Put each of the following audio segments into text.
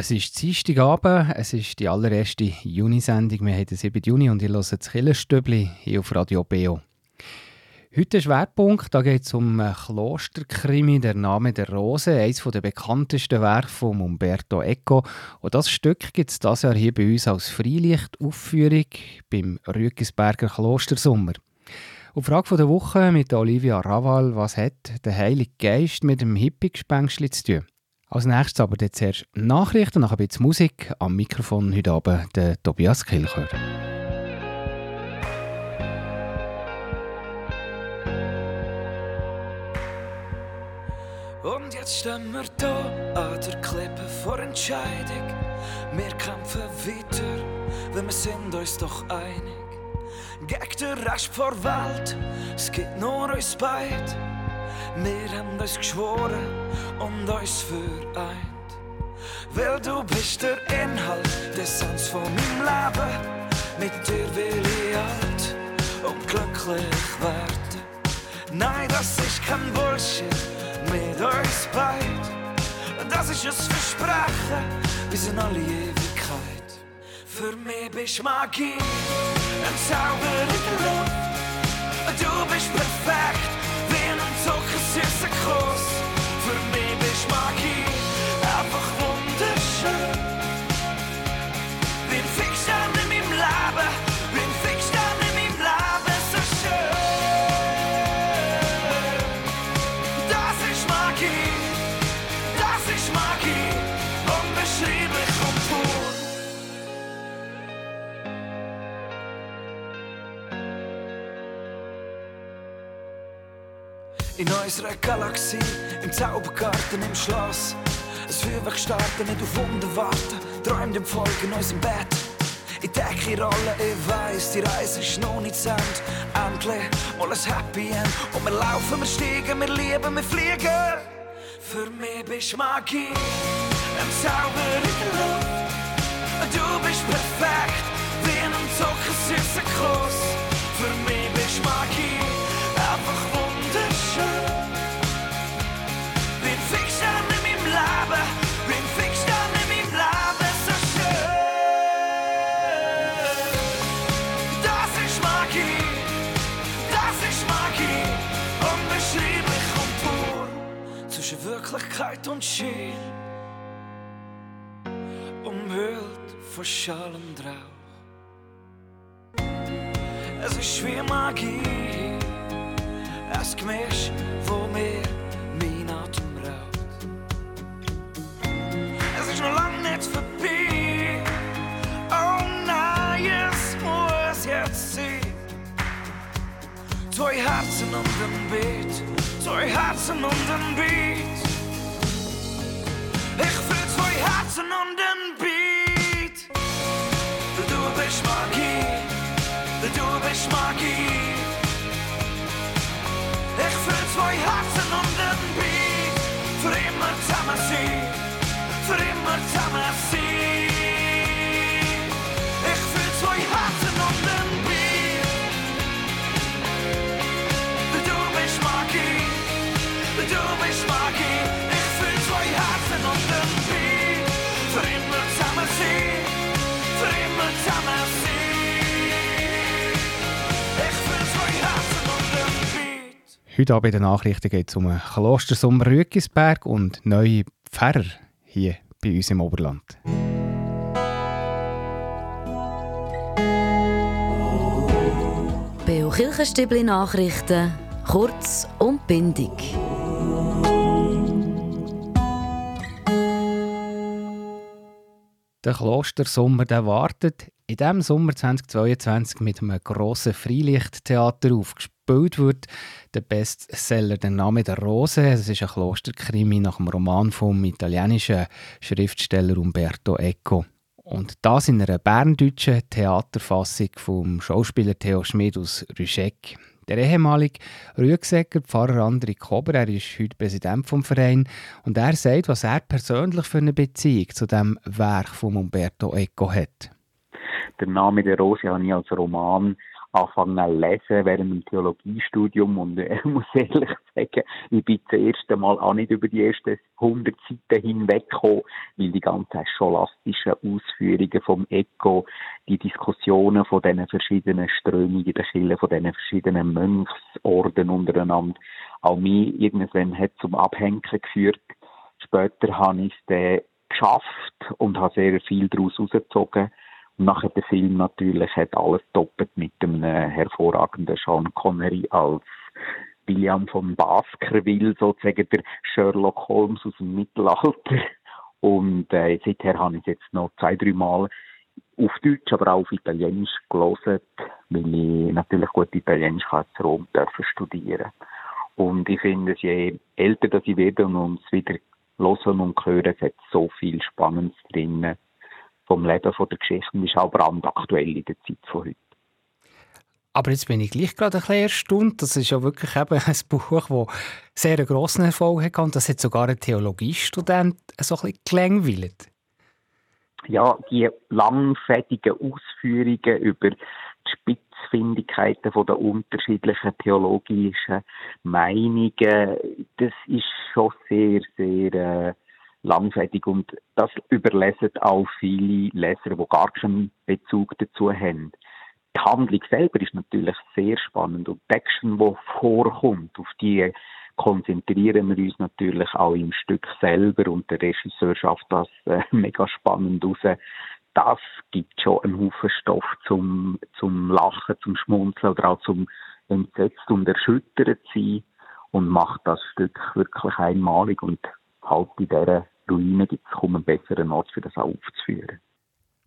Es ist Dienstagabend, es ist die allererste Juni-Sendung. Wir haben den 7. Juni und ihr hört das Killerstübli hier auf Radio Beo. Heute Schwerpunkt, da geht es um Klosterkrimi, der Name der Rose, eines der bekanntesten Werke von Umberto Eco. Und das Stück gibt es dieses Jahr hier bei uns als Freilichtaufführung beim Rügisberger Klostersommer. Die Frage der Woche mit Olivia Raval, was hat der Heilige Geist mit dem Hippie-Gespenstchen zu tun? Als nächstes aber jetzt zuerst Nachrichten, nachher ein bisschen Musik. Am Mikrofon heute Abend der Tobias Kilchör. Und jetzt stehen wir da an der Klippe vor Entscheidung. Wir kämpfen weiter, denn wir sind uns doch einig. Gegen den Rest der Welt, es gibt nur uns beide. Wir haben uns geschworen und uns vereint. Weil du bist der Inhalt, der Sens von meinem Leben. Mit dir will ich alt und glücklich werden. Nein, das ist kein Bullshit mit uns beid. Das ist ein Versprechen bis in alle Ewigkeit. Für mich bist Magie, ein Zauber in der Luft. Du bist perfekt zuckersüßer In unserer Galaxie, im Zaubergarten, im Schloss. Ein Feuerwerk starten, nicht auf Wunder warten. Träumt im Volk in unserem Bett. Ich denke in Rollen, ich weiss, die Reise ist noch nicht zu Ende. Endlich mal ein Happy End. Und wir laufen, wir steigen, wir lieben, wir fliegen. Für mich bist Magie, ein Zauber in der Luft. Du bist perfekt, wie ein zuckersüßer Kuss. Wirklichkeit und Schein, umhüllt von Schall und Rauch. Es ist wie Magie, ein Gemisch, wo mir mein Atem raubt. Es ist noch lang nicht vorbei, oh nein, es muss jetzt sein. Zwei Herzen und ein Beat, zwei Herzen und ein Beat. Ich fühl zwei Herzen und ein Beat. Du bist Magie, du bist Magie. Ich fühl zwei Herzen und Heute Abend in den Nachrichten geht es um einen Klostersommer Rügisberg und neue Pfarrer hier bei uns im Oberland. Beo Kirchenstübli Nachrichten, kurz und bindig. Der Klostersommer der wartet in diesem Sommer 2022 mit einem grossen Freilichttheater auf. Gespielt wird der Bestseller «Der Name der Rose». Es ist ein Klosterkrimi nach dem Roman vom italienischen Schriftsteller Umberto Eco. Und das in einer berndeutschen Theaterfassung vom Schauspieler Theo Schmid aus Rüscheck. Der ehemalige Rüegsäcker Pfarrer André Kober, er ist heute Präsident vom Verein und er sagt, was er persönlich für eine Beziehung zu dem Werk von Umberto Eco hat. Der Name der Rose habe ich als Roman angefangen zu lesen während dem Theologiestudium und äh, ich muss ehrlich sagen, ich bin das erste Mal auch nicht über die ersten 100 Seiten hinweggekommen, weil die ganzen scholastischen Ausführungen vom Eco, die Diskussionen von diesen verschiedenen Strömungen der Kirche, von diesen verschiedenen Mönchsorden untereinander, auch mich irgendwann hat zum Abhängen geführt. Später habe ich es dann geschafft und habe sehr viel daraus herausgezogen nachher der Film natürlich hat alles doppelt mit einem hervorragenden Sean Connery als William von Baskerville, sozusagen der Sherlock Holmes aus dem Mittelalter. Und äh, seither habe ich es jetzt noch zwei, drei Mal auf Deutsch, aber auch auf Italienisch gelesen, weil ich natürlich gut Italienisch kann in Rom dürfen studieren. Und ich finde, je älter dass ich werde und es wieder hören und hören, es hat so viel Spannendes drin vom Leben, von der Geschichte und ist auch brandaktuell in der Zeit von heute. Aber jetzt bin ich gleich gerade ein bisschen erstaunt. Das ist ja wirklich eben ein Buch, das sehr einen grossen Erfolg hat und das hat sogar ein Theologiestudent so ein bisschen gelangweilt. Ja, die langfädigen Ausführungen über die Spitzfindigkeiten der unterschiedlichen theologischen Meinungen, das ist schon sehr, sehr äh, langfädig und das überlesen auch viele Leser, die gar keinen Bezug dazu haben. Die Handlung selber ist natürlich sehr spannend. Und die Action, die vorkommt, auf die konzentrieren wir uns natürlich auch im Stück selber. Und der Regisseur schafft das äh, mega spannend raus. Das gibt schon einen Haufen Stoff zum, zum Lachen, zum Schmunzeln oder auch zum entsetzt und erschüttert sein. Und macht das Stück wirklich einmalig. Und halt in dieser Ruine gibt es kaum einen besseren Ort, für das auch aufzuführen.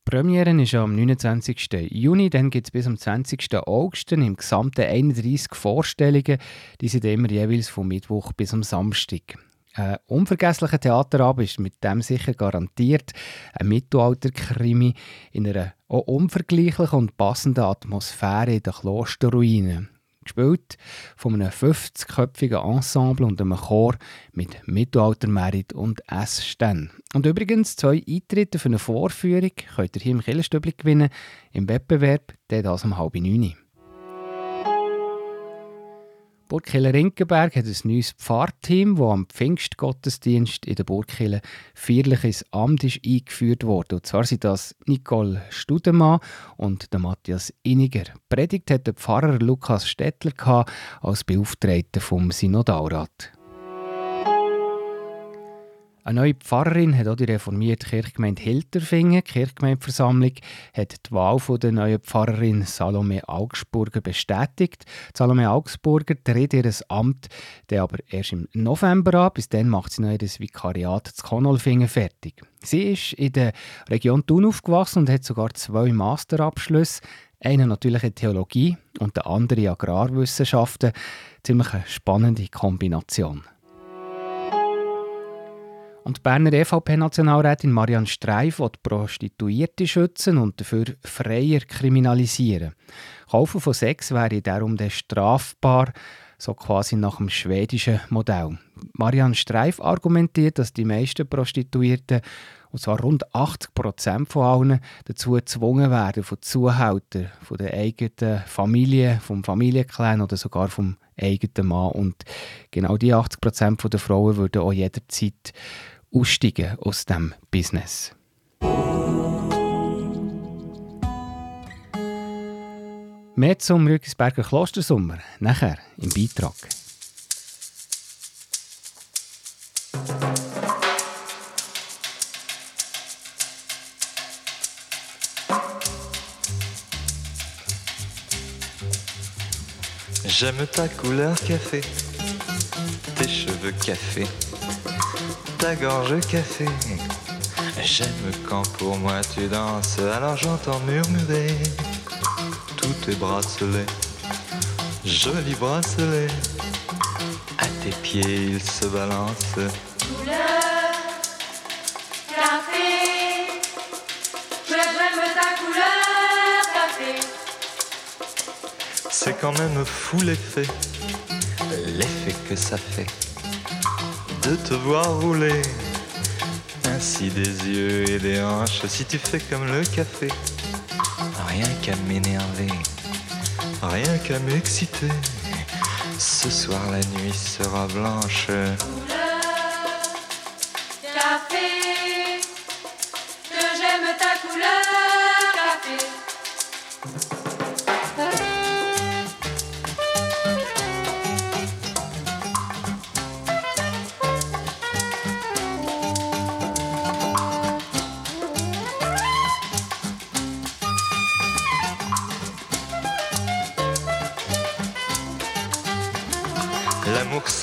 Premiere ist am 29. Juni, dann gibt es bis am 20. August im gesamten 31 Vorstellungen. Die sind immer jeweils vom Mittwoch bis am Samstag. Ein unvergesslicher Theaterabend ist mit dem sicher garantiert. Ein Mittelalterkrimi in einer auch unvergleichlichen und passenden Atmosphäre in den Klosterruinen gespielt von einem 50-köpfigen Ensemble und einem Chor mit Mittelaltermerit und Essständen. Und übrigens, zwei Eintritte für eine Vorführung könnt ihr hier im Killerstübli gewinnen, im Wettbewerb, der das um halb neun. Burgkille Rinkenberg hat ein neues Pfarrteam, das am Pfingstgottesdienst in der Burgkille feierlich ins Amt ist eingeführt wurde. Und zwar sind das Nicole Studemann und der Matthias Iniger. Predigt hat der Pfarrer Lukas Stettler als Beauftragter vom Synodalrat. Eine neue Pfarrerin hat auch die reformierte Kirchgemeinde Hilterfingen. Die Kirchgemeindeversammlung hat die Wahl der neuen Pfarrerin Salome Augsburger bestätigt. Salome Augsburger tritt ihr Amt der aber erst im November an. Bis dann macht sie noch ihr Vikariat zu Konolfingen fertig. Sie ist in der Region Thun aufgewachsen und hat sogar zwei Masterabschlüsse. Einen natürlich in Theologie und der andere in Agrarwissenschaften. Ziemlich eine spannende Kombination. Und die Berner EVP-Nationalrätin Marianne Streif will Prostituierte schützen und dafür freier kriminalisieren. Kaufen von Sex wäre darum der strafbar, so quasi nach dem schwedischen Modell. Marianne Streif argumentiert, dass die meisten Prostituierten, und zwar rund 80 Prozent von allen, dazu gezwungen werden von Zuhältern, von der eigenen Familie, vom Familienclan oder sogar vom eigenen Mann. Und genau die 80 Prozent der Frauen würden auch jederzeit aussteigen aus dem Business. Mehr zum Rückisberger Klostersommer nachher im Beitrag. J'aime ta couleur café, tes cheveux café ta gorge café. J'aime quand pour moi tu danses, alors j'entends murmurer tous tes bracelets, jolis bracelets. À tes pieds ils se balancent. Couleur café, que j'aime ta couleur café. C'est quand même fou l'effet, l'effet que ça fait de te voir rouler. Ainsi des yeux et des hanches, si tu fais comme le café, rien qu'à m'énerver. rien qu'à m'exciter. Ce soir la nuit sera blanche.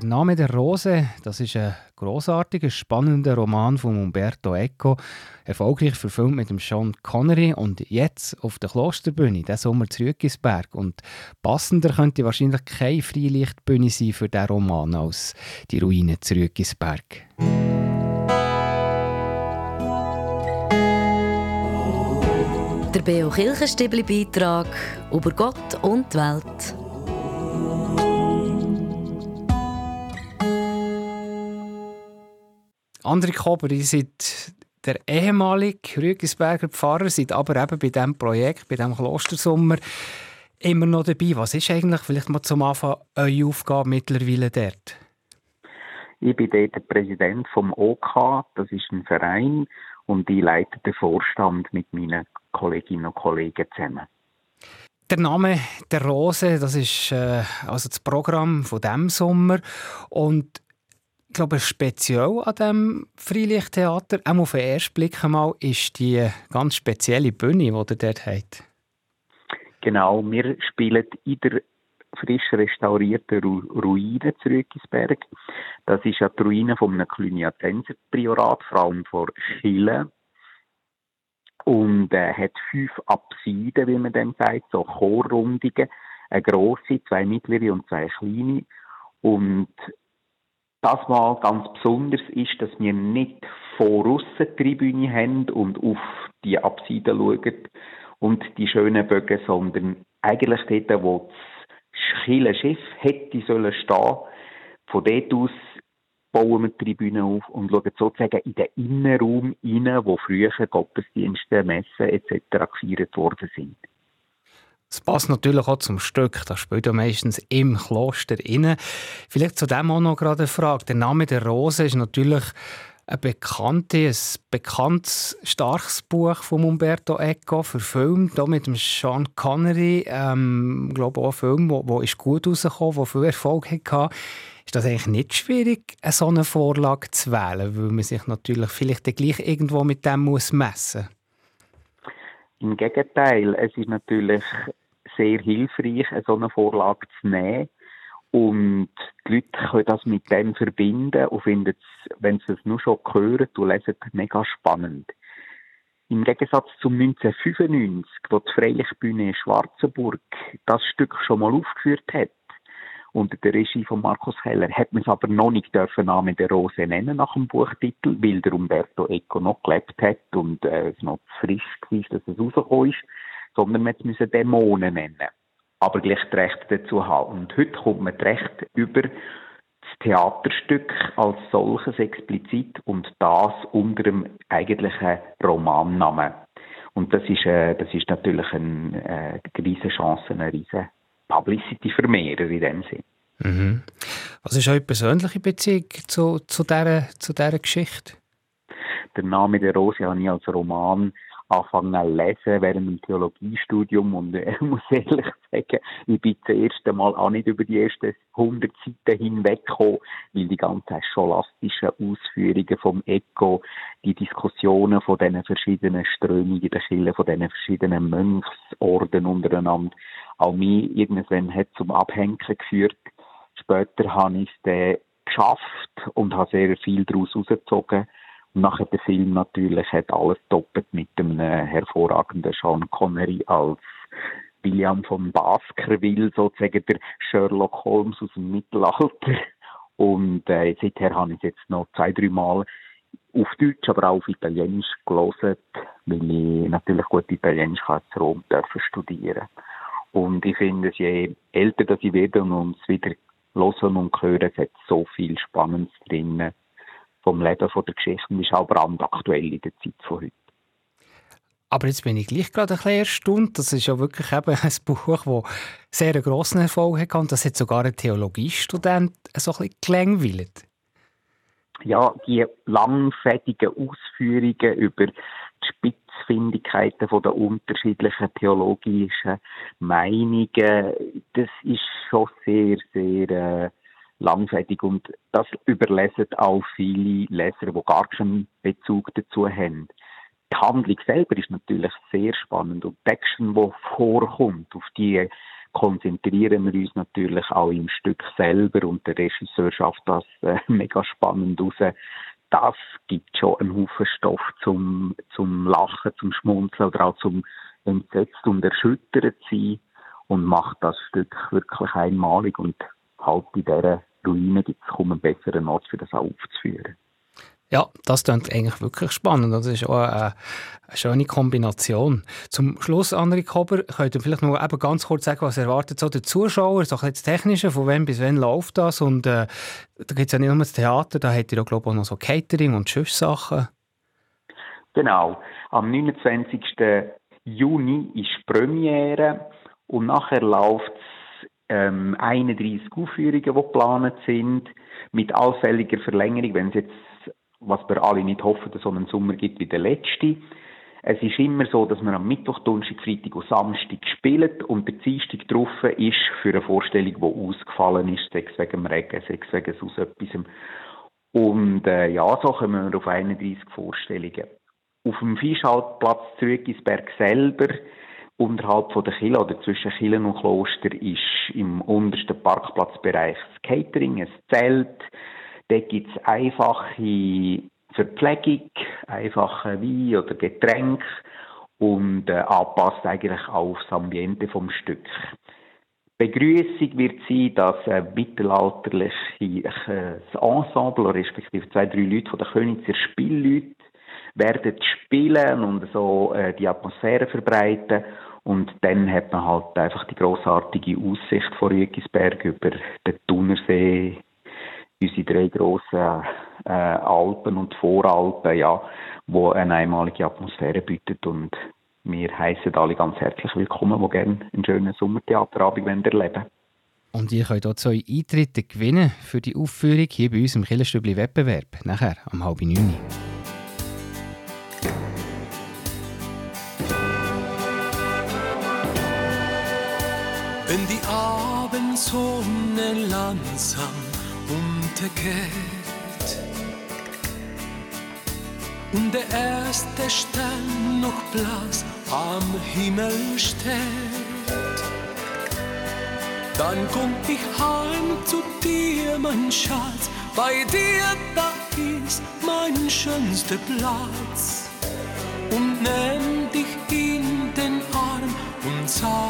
Der Name der Rose, das ist ein großartiger, spannender Roman von Umberto Eco, erfolgreich verfilmt mit dem Sean Connery und jetzt auf der Klosterbühne, der Sommer zu Rügisberg. Und passender könnte wahrscheinlich keine Freilichtbühne sein für diesen Roman als die Ruine zu Rügisberg. Der Beo Kirchenstibli Beitrag über Gott und die Welt. André Kober, ihr seid der ehemalige Rügisberger Pfarrer, seid aber eben bei diesem Projekt, bei diesem Klostersommer immer noch dabei. Was ist eigentlich vielleicht mal zum Anfang eure Aufgabe mittlerweile dort? Ich bin dort der Präsident vom OK, das ist ein Verein, und ich leite den Vorstand mit meinen Kolleginnen und Kollegen zusammen. Der Name der Rose, das ist äh, also das Programm von dem Sommer und glaube, speziell an diesem Freilichttheater, auch auf den ersten Blick einmal, ist die ganz spezielle Bühne, die ihr dort habt. Genau, wir spielen in der frisch restaurierten Ru Ruine zu Rügisberg. Das ist ja die Ruine von einem Cluniatenser Priorat, vor allem vor Chile. Und äh, hat fünf Apsiden, wie man dem sagt, so Chorrundungen. Eine grosse, zwei mittlere und zwei kleine. Und das mal ganz besonders ist, dass wir nicht vor Russen die Tribüne haben und auf die Apsiden schauen und die schönen Bögen, sondern eigentlich dort, wo das Kirchenschiff hätte sollen stehen. Von dort aus bauen wir die Tribüne auf und schauen sozusagen in den Innenraum rein, wo früher Gottesdienste, Messen etc. gefeiert worden sind. Es passt natürlich auch zum Stück. Das spielt ja meistens im Kloster inne. Vielleicht zu dem auch noch gerade eine Frage. Der Name der Rose ist natürlich ein bekanntes, ein bekanntes, starkes Buch von Umberto Eco, verfilmt, hier mit Sean Connery. Ähm, ich glaube auch ein Film, der, ist gut rausgekommen, der viel Erfolg hatte. Ist das eigentlich nicht schwierig, eine so eine Vorlage zu wählen, weil man sich natürlich vielleicht gleich irgendwo mit dem muss messen Im Gegenteil, es ist natürlich sehr hilfreich, so eine Vorlage zu nehmen. Und die Leute können das mit dem verbinden und finden es, wenn sie es nur schon hören und lesen, mega spannend. Im Gegensatz zum 1995, wo die Freilichtbühne Schwarzenburg das Stück schon mal aufgeführt hat, unter der Regie von Markus Heller, hat man es aber noch nicht dürfen Name der Rose nennen nach dem Buchtitel, weil der Umberto Eco noch gelebt hat und äh, es noch frisch war, dass es rausgekommen ist, sondern man müssen Dämonen nennen aber gleich die Rechte dazu haben. Und heute kommt man die Rechte über das Theaterstück als solches explizit und das unter dem eigentlichen Romannamen. Und das ist, äh, das ist natürlich eine, äh, riesige Chance, eine riesige Publicity für mehrere in dem Sinn. Mhm. Was ist eure persönliche Beziehung zu, zu, dieser, zu dieser Geschichte? Der Name der Rose habe ich als Roman angefangen zu lesen während dem Theologiestudium und äh, muss ehrlich sagen, ich bin das erste Mal auch nicht über die ersten 100 Seiten hinweggekommen, weil die ganzen scholastischen Ausführungen vom Eco, die Diskussionen von diesen verschiedenen Strömungen der Kirche, von diesen verschiedenen Mönchsorden untereinander, auch mich irgendwann hat zum Abhängen geführt. Später habe ich es dann geschafft und habe sehr viel daraus herausgezogen Und nachher der Film natürlich hat alles doppelt mit einem hervorragenden Sean Connery als William von Baskerville, sozusagen der Sherlock Holmes aus dem Mittelalter. Und äh, seither habe ich es jetzt noch zwei, drei Mal auf Deutsch, aber auch auf Italienisch gelesen, weil ich natürlich gut Italienisch in Rom dürfen studieren. Und ich finde, je älter dass ich werde und uns wieder hören und hören, es hat so viel Spannendes drin vom Leben, von der Geschichte und ist auch brandaktuell in der Zeit von heute. Aber jetzt bin ich gleich gerade ein bisschen erstaunt. Das ist ja wirklich eben ein Buch, das sehr einen grossen Erfolg hat und das hat sogar ein Theologiestudent so ein bisschen gelangweilt. Ja, die langfädigen Ausführungen über die Spitzfindigkeiten der unterschiedlichen theologischen Meinungen, das ist schon sehr, sehr äh, langfädig und das überlesen auch viele Leser, die gar keinen Bezug dazu haben. Die Handlung selber ist natürlich sehr spannend. Und die Action, die vorkommt, auf die konzentrieren wir uns natürlich auch im Stück selber. Und der Regisseur schafft das äh, mega spannend raus. Das gibt schon einen Haufen Stoff zum, zum Lachen, zum Schmunzeln oder auch zum entsetzt und erschüttert sein. Und macht das Stück wirklich einmalig. Und halt in dieser Ruine gibt es kaum einen besseren Ort, für das auch aufzuführen. Ja, das klingt eigentlich wirklich spannend. Das ist auch eine, eine schöne Kombination. Zum Schluss, André Kober, könnt ihr vielleicht noch eben ganz kurz sagen, was erwartet so der Zuschauer, so das Technische, von wann bis wann läuft das? Und äh, da gibt es ja nicht nur das Theater, da habt ihr auch, glaube ich, auch noch so Catering und Schiffssachen. Genau. Am 29. Juni ist Premiere und nachher läuft es ähm, 31 Aufführungen, die geplant sind, mit allfälliger Verlängerung, wenn es jetzt was wir alle nicht hoffen, dass so einen Sommer gibt wie der letzte. Es ist immer so, dass man am Mittwoch, Donnerstag, Freitag und Samstag spielt und der Dienstag drauf ist für eine Vorstellung, die ausgefallen ist, sechs wegen dem Regen, sechs wegen aus etwas. Und äh, ja, so kommen wir auf 31 Vorstellungen. Auf dem Fischhaltplatz Zürgisberg selber, unterhalb von der Kille oder zwischen Killen und Kloster, ist im untersten Parkplatzbereich das Catering, ein Zelt, Dort gibt es einfache Verpflegung, einfache Wein oder Getränke und äh, anpasst eigentlich auch aufs Ambiente vom Stück. Begrüßung wird sein, dass äh, mittelalterliche äh, Ensemble, respektive zwei, drei Leute von der Königser Spielleute, werden spielen und so äh, die Atmosphäre verbreiten. Und dann hat man halt einfach die großartige Aussicht von Rügisberg über den Thunersee, unsere drei grossen äh, Alpen und Voralpen, ja, wo eine einmalige Atmosphäre bietet und wir heißen alle ganz herzlich willkommen, die gerne einen schönen Sommertheaterabend erleben Und ihr könnt auch zwei Eintritte gewinnen für die Aufführung hier bei uns im Killerstübli Wettbewerb, nachher am halb neun. Wenn die Abendsonne langsam untergeht und der erste Stern noch blass am Himmel steht. Dann komm ich heim zu dir, mein Schatz, bei dir da ist mein schönster Platz. Und nimm dich in den Arm und sag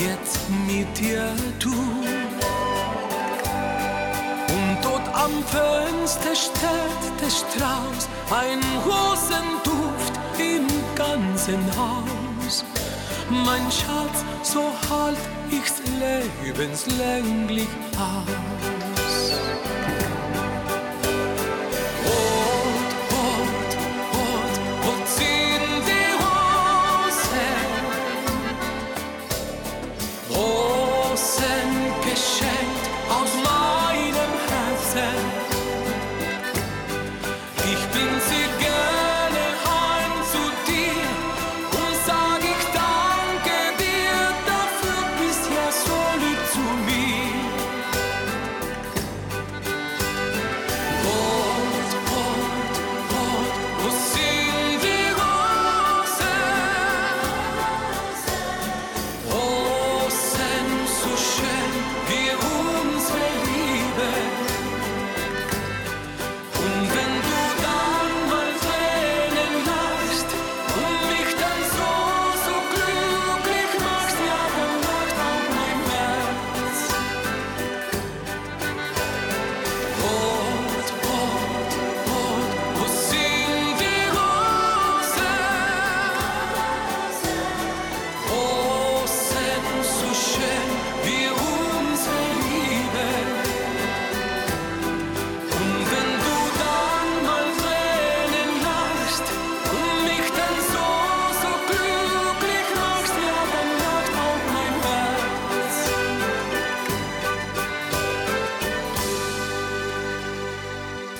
jetzt mit dir tu. Und dort am Fenster steht der Strauß, ein Rosenduft im ganzen Haus. Mein Schatz, so halt ich's lebenslänglich aus.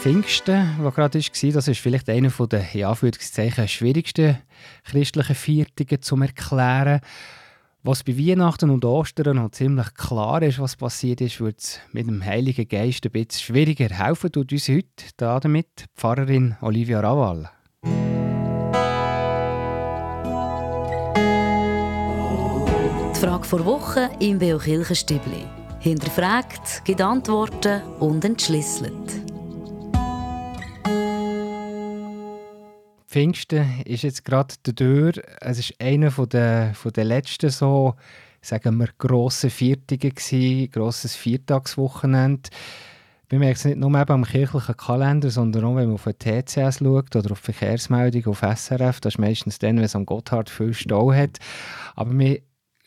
Pfingsten, was gerade war, das ist vielleicht einer der in Anführungszeichen, schwierigsten christlichen Viertige zum Erklären. Was bei Weihnachten und Ostern noch ziemlich klar ist, was passiert ist, wird es mit dem Heiligen Geist ein bisschen schwieriger. Helfen tut uns heute damit Pfarrerin Olivia Rawal. Die Frage vor Woche im Beo Kirchenstübli. Hinterfragt, gibt Antworten und entschlüsselt. Pfingsten ist jetzt gerade Tür. Es ist einer von der, von der letzten so, sagen wir, grossen Viertige gsi, grosses Viertagswochenende. Wir merken es nicht nur eben am kirchlichen Kalender, sondern auch, wenn man auf den TCS schaut oder auf die Verkehrsmeldung auf SRF. Das ist meistens dann, wenn es am Gotthard viel Stau hat. Aber wir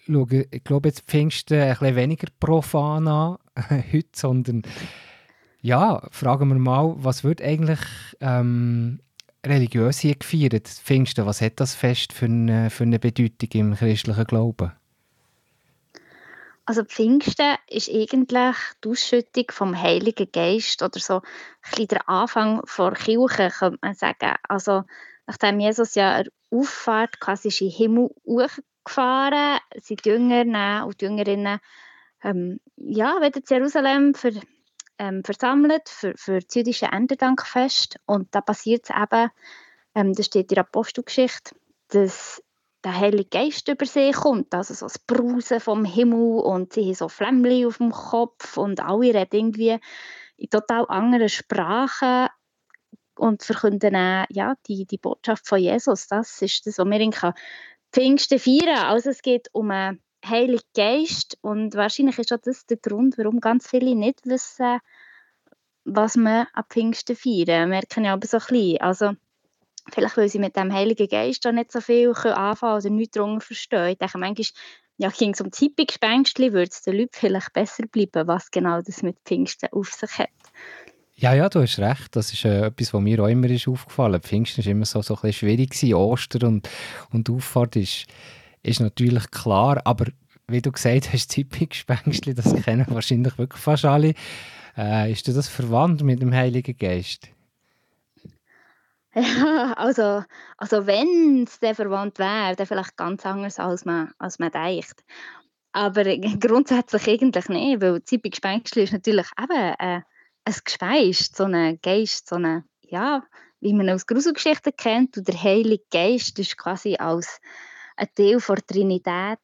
schauen, ich glaube, jetzt Pfingsten ein bisschen weniger profan an heute, sondern ja, fragen wir mal, was wird eigentlich ähm, religiös hier gefeiert? Pfingsten, was hat das Fest für eine, für eine Bedeutung im christlichen Glauben? Also Pfingsten ist eigentlich die Ausschüttung vom Heiligen Geist oder so ein der Anfang der Kirche, könnte man sagen. Also nachdem Jesus ja eine Auffahrt quasi in den Himmel hochgefahren, sind die Jünger und die Jüngerinnen ähm, ja, wieder zu Jerusalem für, ähm, versammelt für, für das jüdische Erntedankfest. Und da passiert es eben, ähm, das steht in der Apostelgeschichte, dass der Heilige Geist über sie kommt, also so das Brausen vom Himmel und sie haben so Flämmchen auf dem Kopf und alle reden irgendwie in total anderen Sprachen und verkünden dann, ja, die, die Botschaft von Jesus. Das ist das, was wir in Pfingsten feiern. Also es geht um einen Heiligen Geist und wahrscheinlich ist auch das der Grund, warum ganz viele nicht wissen, was wir an Pfingsten feiern. Merken ja aber so ein bisschen, also vielleicht weil sie mit dem Heiligen Geist auch nicht so viel können anfangen oder nichts darunter verstehen. Ich denke manchmal, ja, ging es um Hippie-Gespenstchen, würde es den Leuten vielleicht besser bleiben, was genau das mit Pfingsten auf sich hat. Ja, ja, du hast recht. Das ist äh, etwas, was mir auch immer ist aufgefallen ist. Pfingsten war immer so, so ein bisschen schwierig. Gewesen. Ostern und, und Auffahrt ist, ist natürlich klar. Aber wie du gesagt hast, Hippie-Gespenstchen, das kennen wahrscheinlich wirklich fast alle. Äh, ist dir das verwandt mit dem Heiligen Geist? Ja, also, also wenn es dann verwandt wäre, dann vielleicht ganz anders, als man, als man denkt. Aber grundsätzlich eigentlich nicht, weil Hippie-Gespenstchen ist natürlich eben äh, ein Gespenst, so ein Geist, so eine, ja, wie man aus Gruselgeschichten kennt. Und der Heilige Geist ist quasi als ein Teil der Trinität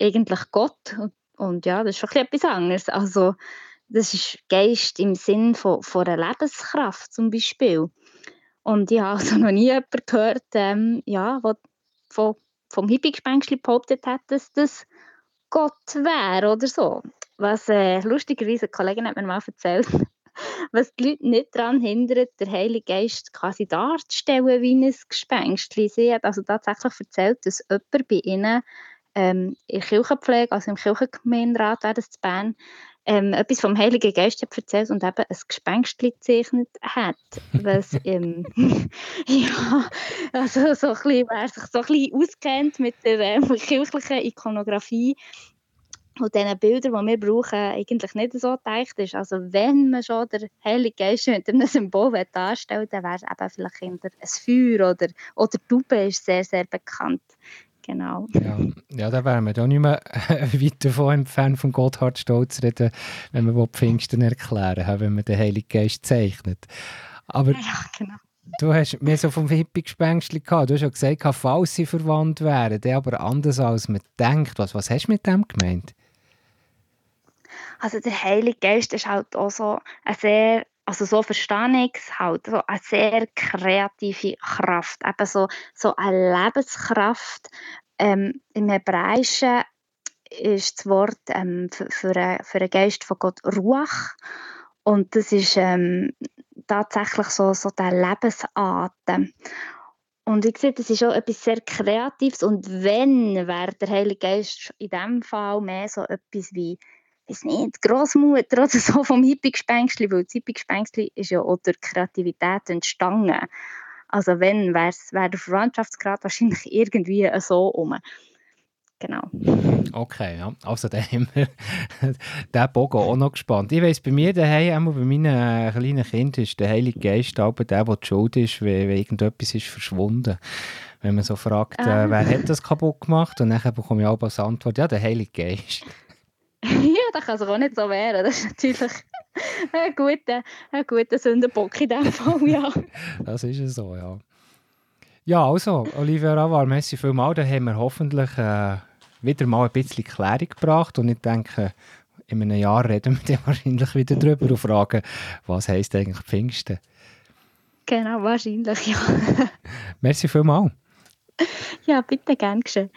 eigentlich Gott. Und, und ja, das ist schon etwas anderes. Also, das ist Geist im Sinn von, von einer Lebenskraft zum Beispiel. Und ich habe also noch nie jemanden gehört, ähm, ja, wo von vom Hippie-Gespenstli behauptet hat, dass das Gott wäre oder so. Was äh, lustigerweise eine Kollegin hat mir mal erzählt, was die Leute nicht daran hindert, den Heiligen Geist quasi darzustellen wie ein Gespenstli. Sie hat also tatsächlich erzählt, dass jemand bei ihnen ähm, in der Kirchenpflege, also im Kirchengemeinderat wäre das zu Bern, ähm, etwas vom Heiligen Geist hat erzählt und eben ein Gespenstli gezeichnet hat. Was, ähm, ja, also so ein bisschen, wer sich so ein bisschen auskennt mit der ähm, kirchlichen Ikonografie und diesen Bildern, die wir brauchen, eigentlich nicht so gedacht ist. Also wenn man schon den Heiligen Geist mit einem Symbol darstellen dann wäre es eben vielleicht ein Feuer oder, oder Tube ist sehr, sehr bekannt genau. Ja, ja da wären wir doch nicht mehr weit davon entfernt von Gotthard Stolz reden, wenn wir Pfingsten erklären, wenn man den Heiligen Geist zeichnet. Aber ja, genau. du hast mir so vom Hippie-Gespenstli gehabt, du hast ja gesagt, falls sie verwandt wären, der aber anders als man denkt. Was, was hast du mit dem gemeint? Also der Heilige Geist ist halt auch so ein sehr also so verstehe ich es halt, so eine sehr kreative Kraft, eben so, so eine Lebenskraft. Ähm, Im Hebräischen ist das Wort ähm, für, für, für einen Geist von Gott Ruach und das ist ähm, tatsächlich so, so der Lebensatem. Und ich sehe, das ist auch etwas sehr Kreatives und wenn wäre der Heilige Geist in diesem Fall mehr so etwas wie weiß nicht, Großmutter oder so vom Hippie-Gespenstli, weil das Hippie-Gespenstli ist ja auch durch Kreativität entstanden. Also wenn, wäre wär der Verwandtschaftsgrad wahrscheinlich irgendwie so um. Genau. Okay, ja. Also da haben wir den Bogen auch noch gespannt. Ich weiss, bei mir daheim, auch bei meinen äh, kleinen Kindern, ist der Heilige Geist aber der, der die schuld ist, wenn, wenn irgendetwas ist verschwunden. Wenn man so fragt, äh, ah. wer hat das kaputt gemacht? Und dann bekomme ich auch als Antwort, ja, der Heilige Geist. ja, das kann sich auch nicht so wehren. Das ist natürlich ein guter, ein guter Sündenbock in diesem Fall, ja. das ist es so, ja. Ja, also, Olivia Ravar, merci vielmals. Da haben wir hoffentlich äh, wieder mal ein bisschen Klärung gebracht und ich denke, in einem Jahr reden wir dann wahrscheinlich wieder darüber und fragen, was heisst eigentlich Pfingsten? Genau, wahrscheinlich, ja. merci vielmals. Ja, bitte, gern geschehen.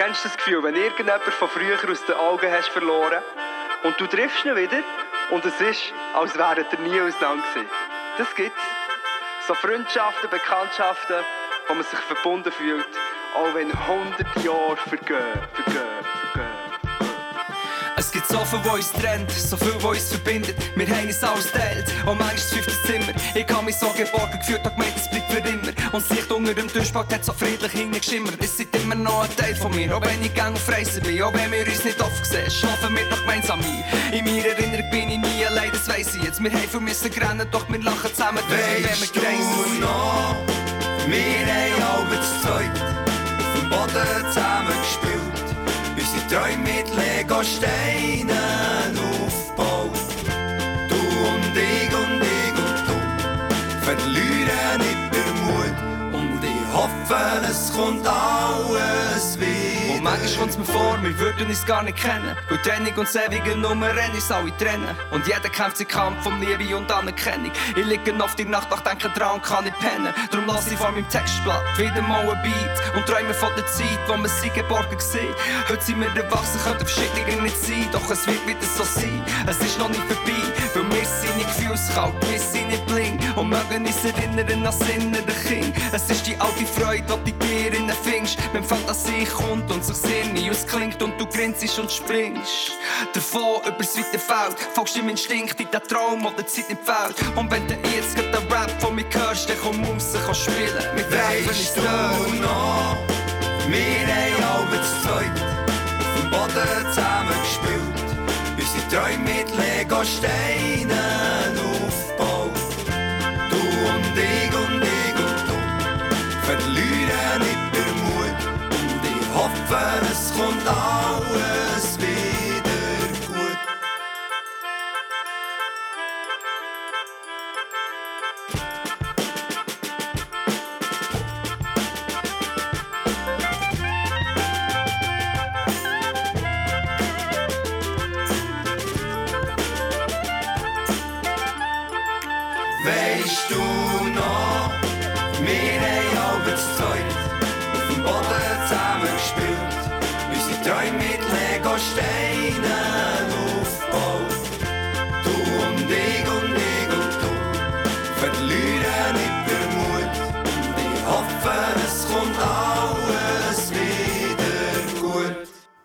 Kennst du das Gefühl, wenn irgendjemand von früher aus den Augen hast verloren und du triffst ihn wieder und es ist, als wären ihr nie auseinander? Das gibt's. So Freundschaften, Bekanntschaften, wo man sich verbunden fühlt, auch wenn 100 Jahre vergehen, vergehen. So viel, was uns trennt, so viel, was uns verbindet. Wir haben uns alles teilt, und manchmal das fünfte Zimmer. Ich habe mich so geborgen gefühlt, habe gemeint, es bleibt für immer. Und das Licht unter dem Tischpakt hat so friedlich hingeschimmert. Es ist immer noch ein Teil von mir, auch wenn ich gang auf Reisen bin. Auch wenn wir uns nicht oft sehen, schlafen wir noch gemeinsam ein. In meiner Erinnerung bin ich nie allein, das weiss ich jetzt. Wir haben viel müssen rennen, doch wir lachen zusammen, wenn wir kreisen. noch, wir haben alle zu zweit auf dem Boden zusammen gespielt. Unsere Träume mit Lego-Steinen aufgebaut. Du und ich und ich und du verlieren nicht den Mut. Und ich hoffe, es kommt alles manchmal kommt es mir vor, wir würden uns gar nicht kennen. Weil Trennung und ewige Nummer uns alle trennen. Und jeder kämpft seinen Kampf um Liebe und Anerkennung. Ich liege oft in der Nacht, doch denke dran und kann nicht pennen. Darum lasse ich vor meinem Textblatt wieder mal ein Beat. Und träume von der Zeit, wo wir sie geborgen sehen. Heute sind wir erwachsen, könnte verschiedene nicht sein. Doch es wird wieder so sein. Es ist noch nicht vorbei. Weil wir sind nicht gefühlskalt, wir sind nicht blind. Und mögen uns erinnern an Sinn der Kind. Es ist die alte Freude, die du dir in findest. Wenn Fantasie kommt und sich nie ausklingt und du grinst und springst. Davon übers weite Feld, folgst deinem Instinkt in den Traum, die Zeit nicht fehlt. Und wenn du jetzt gerade den Rap von mir hörst, dann komm raus, kann spielen. Wir treffen uns noch, wir haben alle zu zweit auf dem Boden zusammen gespielt. Unsere Träume mit Lego-Steinen aufgebaut. Du und ich und ich hoffe, es kommt alles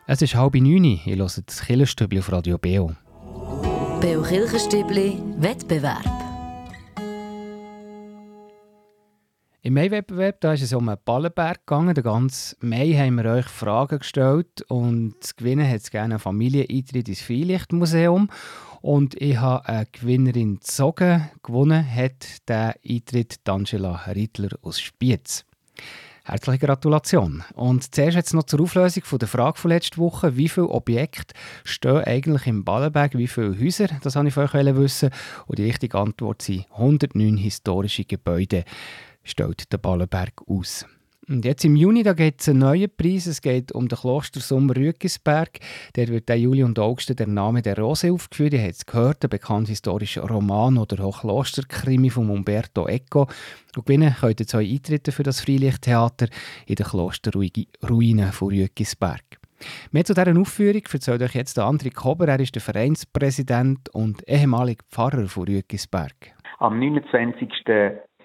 Es ist halb neun. Ich höre das Killerstübli auf Radio Beo. Beo Kirchenstübli Wettbewerb. Im Mai-Wettbewerb da ist es um einen Ballenberg gegangen. Den ganzen Mai haben wir euch Fragen gestellt und zu gewinnen hat es gerne einen Familieneintritt ins Freilichtmuseum. Und ich habe eine Gewinnerin gezogen. Gewonnen hat der Eintritt Angela Rittler aus Spiez. Herzliche Gratulation. Und zuerst jetzt noch zur Auflösung von der Frage von letzter Woche. Wie viele Objekte stehen eigentlich im Ballenberg? Wie viele Häuser? Das wollte ich von euch wissen. Und die richtige Antwort sind 109 historische Gebäude, stellt der Ballenberg aus. Und jetzt im Juni geht es einen neuen Preis. Es geht um den Klostersommer Rügisberg. Der wird der Juli und August der Name der Rose aufgeführt. Ihr habt es gehört, der bekannte historische Roman oder auch Klosterkrimi von Umberto Eco. Und gewinnen könnt ihr zwei Eintritte für das Freilichttheater in den Klosterruinen von Rügisberg. Mehr zu dieser Aufführung erzählt euch jetzt André Kober. Er ist der Vereinspräsident und ehemaliger Pfarrer von Rügisberg. Am 29.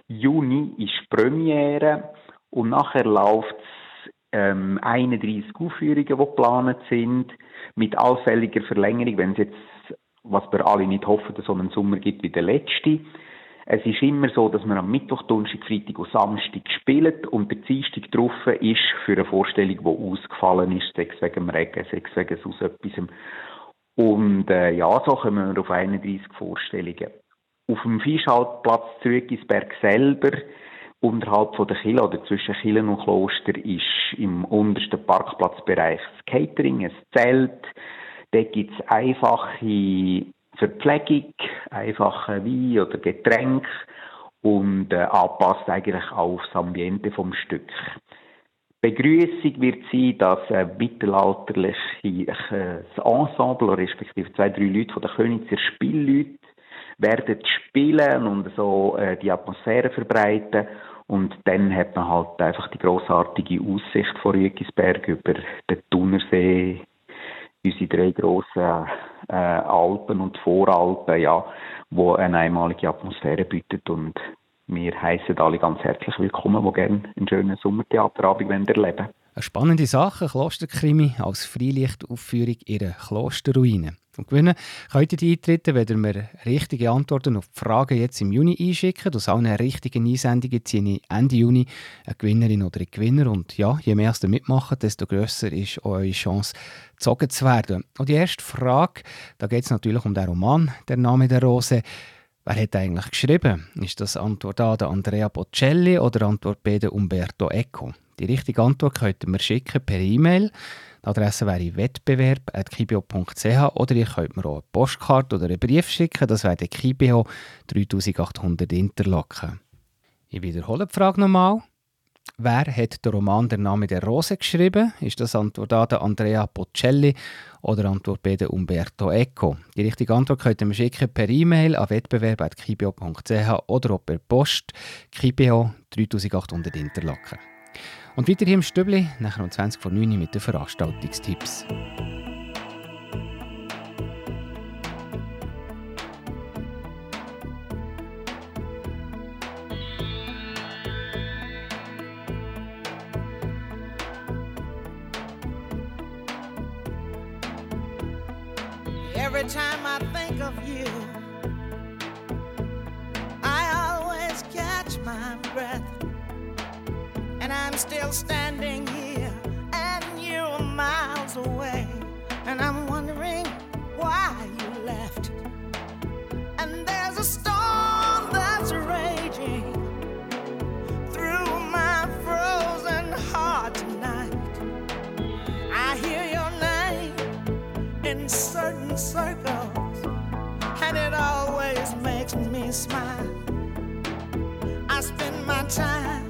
Juni ist Premiere und nachher läuft ähm, 31 Aufführungen, die geplant sind, mit allfälliger Verlängerung, wenn es jetzt, was wir alle nicht hoffen, so einen Sommer gibt wie der letzte. Es ist immer so, dass man am Mittwoch, Donnerstag, Freitag und Samstag spielt und der Dienstag drauf ist für eine Vorstellung, die ausgefallen ist, sechs wegen dem Regen, sechs wegen aus etwas. Und äh, ja, so kommen wir auf 31 Vorstellungen. Auf dem Fischhaltplatz Zügisberg selber unterhalb von der Kille oder zwischen Kille und Kloster ist im untersten Parkplatzbereich das Catering, ein Zelt. Dort gibt es einfache Verpflegung, einfache Wein oder Getränke und äh, anpasst eigentlich aufs Ambiente vom Stück. Begrüßung wird sein, dass ein mittelalterliches äh, Ensemble, respektive zwei, drei Leute von der Königser Spielleute, werden spielen und so äh, die Atmosphäre verbreiten. Und dann hat man halt einfach die großartige Aussicht von Rügisberg über den Thunersee, unsere drei grossen äh, Alpen und Voralpen, ja, wo eine einmalige Atmosphäre bietet und wir heißen alle ganz herzlich willkommen, die gerne einen schönen Sommertheaterabend erleben. Eine spannende Sache, Klosterkrimi als Freilichtaufführung ihrer Klosterruine. Und gewinnen könnt ihr die Eintritte, wenn mir richtige Antworten auf die Fragen jetzt im Juni einschicken. Aus allen richtigen Einsendungen ziehe ich Ende Juni eine Gewinnerin oder einen Gewinner. Und ja, je mehr ihr mitmacht, desto grösser ist eure Chance, gezogen zu werden. Und die erste Frage, da geht es natürlich um den Roman «Der Name der Rose». Wer hat eigentlich geschrieben? Ist das Antwort A der Andrea Bocelli oder Antwort B der Umberto Eco? Die richtige Antwort könnt ihr mir schicken per E-Mail. Die Adresse wäre wettbewerb.kibio.ch oder ihr könnt mir auch eine Postkarte oder einen Brief schicken. Das wäre der Kibio 3800 Interlaken. Ich wiederhole die Frage nochmal. Wer hat den Roman Der Name der Rose geschrieben? Ist das Antwort A der Andrea Bocelli oder Antwort B der Umberto Eco? Die richtige Antwort könnt ihr mir schicken per E-Mail an wettbewerb.kibio.ch oder auch per Post Kibio 3800 Interlaken. Und weiter hier im Stübli, nachher um 20 vor 9 mit den Veranstaltungstipps. Still standing here, and you're miles away. And I'm wondering why you left. And there's a storm that's raging through my frozen heart tonight. I hear your name in certain circles, and it always makes me smile. I spend my time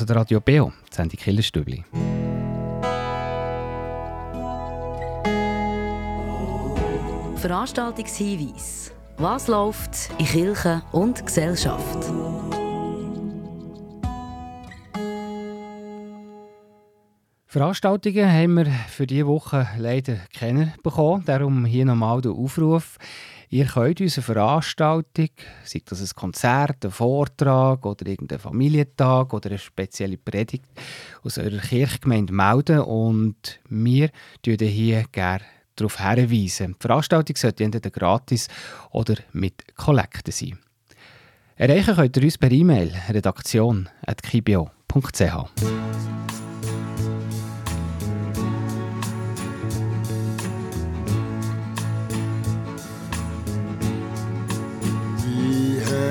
hören Radio Beo, die Sendung Killerstübli. Veranstaltungshinweis. Was läuft in Kirche und Gesellschaft? Veranstaltungen haben wir für diese Woche leider kennen bekommen. Darum hier nochmal der Aufruf. Ihr könnt unsere Veranstaltung, sei das ein Konzert, ein Vortrag oder irgendein Familientag oder eine spezielle Predigt aus eurer Kirchgemeinde melden und wir tun hier gerne darauf hinweisen. Die Veranstaltung sollte entweder gratis oder mit Kollekten sein. Erreichen könnt ihr uns per E-Mail redaktion.kibio.ch.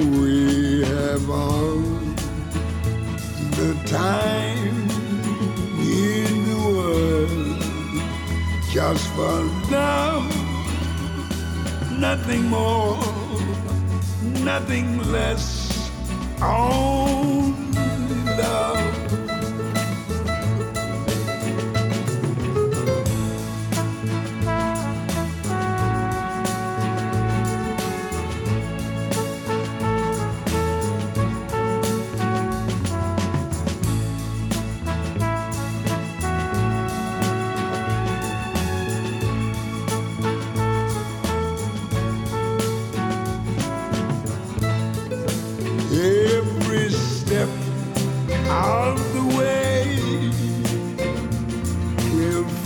We have all the time in the world just for love, nothing more, nothing less, only love.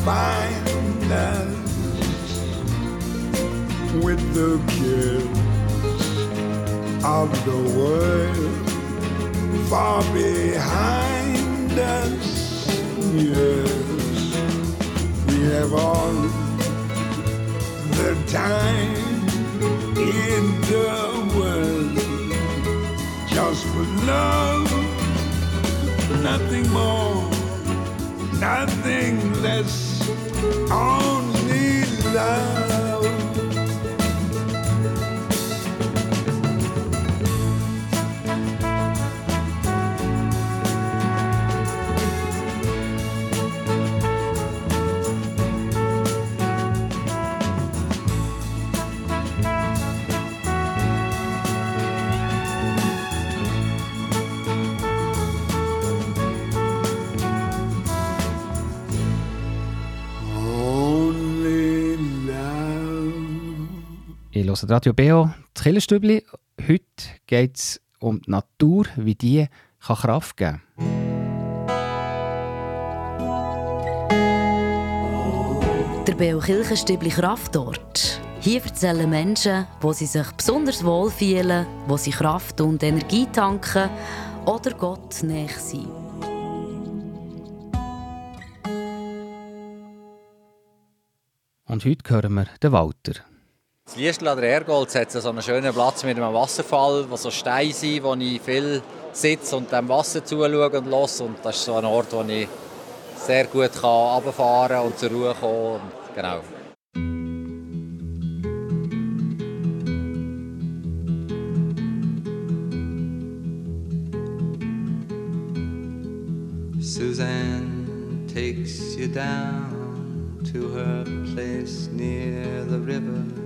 Find us with the kiss of the world far behind us. Yes, we have all the time in the world just for love, nothing more, nothing less, only love. Ich höre Radio Beo, das Killerstübli. Heute geht es um die Natur, wie die kann Kraft geben Der Beo Kirchenstübli Kraftort. Hier erzählen Menschen, wo sie sich besonders wohl fühlen, wo sie Kraft und Energie tanken oder Gott näher sind. Und heute hören wir den Walter. Das Liestl an der Ergolz hat so einen schönen Platz mit einem Wasserfall, wo so Steine sind, wo ich viel sitze und dem Wasser zuschaue und los. Und das ist so ein Ort, wo ich sehr gut kann runterfahren und zur Ruhe kommen kann. Genau. Suzanne takes you down to her place near the river.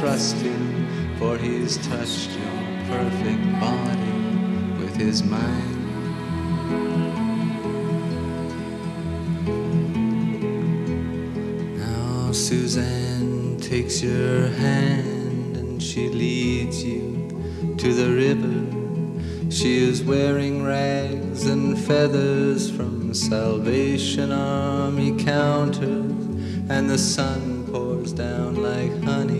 trust him, for he's touched your perfect body with his mind. Now Suzanne takes your hand and she leads you to the river. She is wearing rags and feathers from Salvation Army counters, and the sun pours down like honey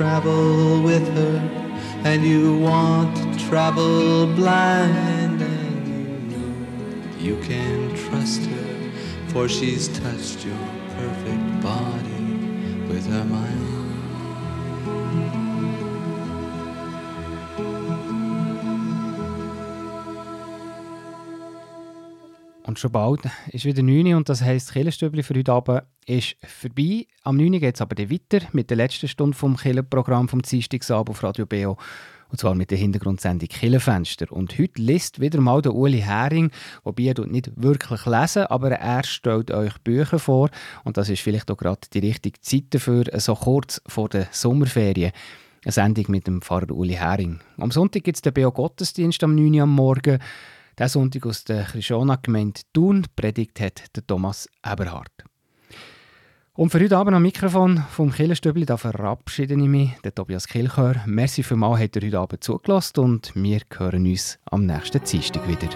Travel with her, and you want to travel blind, and you know you can trust her, for she's touched your perfect body with her mind. Schon bald ist wieder 9 Uhr und das heisst, das Killerstübli für heute Abend ist vorbei. Am 9 Uhr geht es aber dann weiter mit der letzten Stunde vom Killerprogramm vom Dienstagsabend auf Radio BO. Und zwar mit der Hintergrundsendung Killerfenster. Und heute liest wieder mal der Uli Hering, wobei er nicht wirklich lesen, aber er stellt euch Bücher vor. Und das ist vielleicht auch gerade die richtige Zeit dafür, so kurz vor der Sommerferien. Eine Sendung mit dem Pfarrer Uli Hering. Am Sonntag gibt es den BO Gottesdienst am 9 Uhr am Morgen. Der Sonntag aus der Christiana-Gemeinde Thun predigt hat der Thomas Eberhardt. Und für heute Abend am Mikrofon vom Killerstübli verabschiede ich mich, der Tobias Kilchör. Merci für mal, hat er heute Abend zugelassen und wir hören uns am nächsten Dienstag wieder.